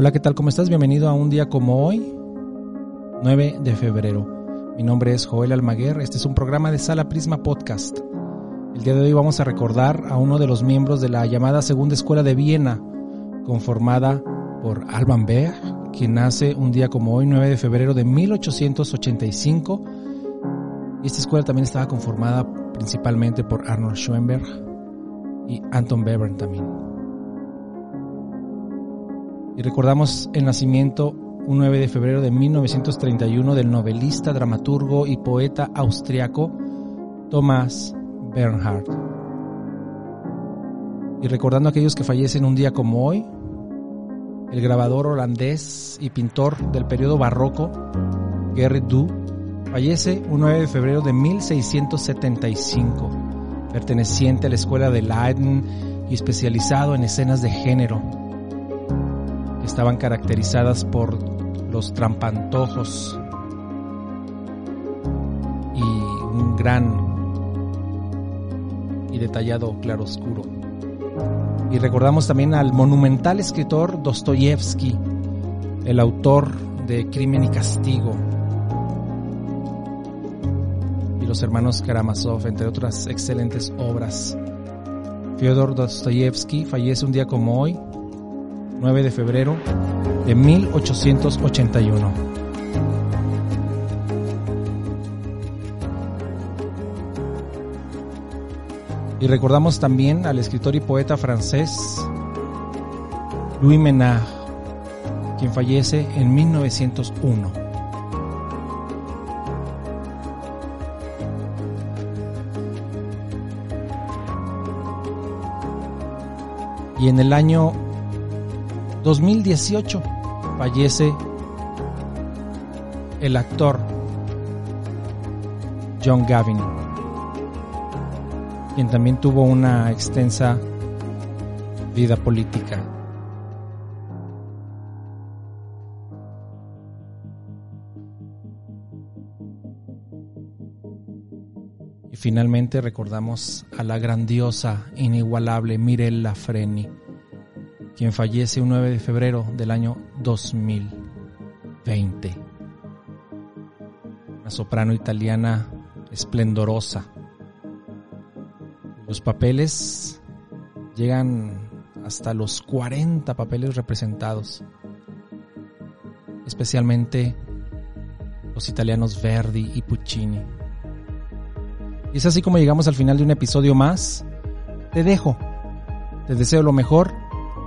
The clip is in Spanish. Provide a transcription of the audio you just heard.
Hola, ¿qué tal? ¿Cómo estás? Bienvenido a un día como hoy, 9 de febrero. Mi nombre es Joel Almaguer, este es un programa de Sala Prisma Podcast. El día de hoy vamos a recordar a uno de los miembros de la llamada Segunda Escuela de Viena, conformada por Alban Berg, quien nace un día como hoy, 9 de febrero de 1885. Y esta escuela también estaba conformada principalmente por Arnold Schoenberg y Anton Webern también. Y recordamos el nacimiento un 9 de febrero de 1931 del novelista, dramaturgo y poeta austriaco Thomas Bernhard. Y recordando a aquellos que fallecen un día como hoy, el grabador holandés y pintor del periodo barroco, Gerrit Du, fallece un 9 de febrero de 1675, perteneciente a la escuela de Leiden y especializado en escenas de género estaban caracterizadas por los trampantojos y un gran y detallado claroscuro. Y recordamos también al monumental escritor Dostoyevsky, el autor de Crimen y Castigo, y los hermanos Karamazov, entre otras excelentes obras. Fyodor Dostoyevsky fallece un día como hoy, 9 de febrero de 1881. Y recordamos también al escritor y poeta francés Louis Menard, quien fallece en 1901. Y en el año 2018 fallece el actor John Gavin, quien también tuvo una extensa vida política. Y finalmente recordamos a la grandiosa, inigualable Mirella Freni quien fallece un 9 de febrero del año 2020. Una soprano italiana esplendorosa. Los papeles llegan hasta los 40 papeles representados, especialmente los italianos Verdi y Puccini. Y es así como llegamos al final de un episodio más. Te dejo. Te deseo lo mejor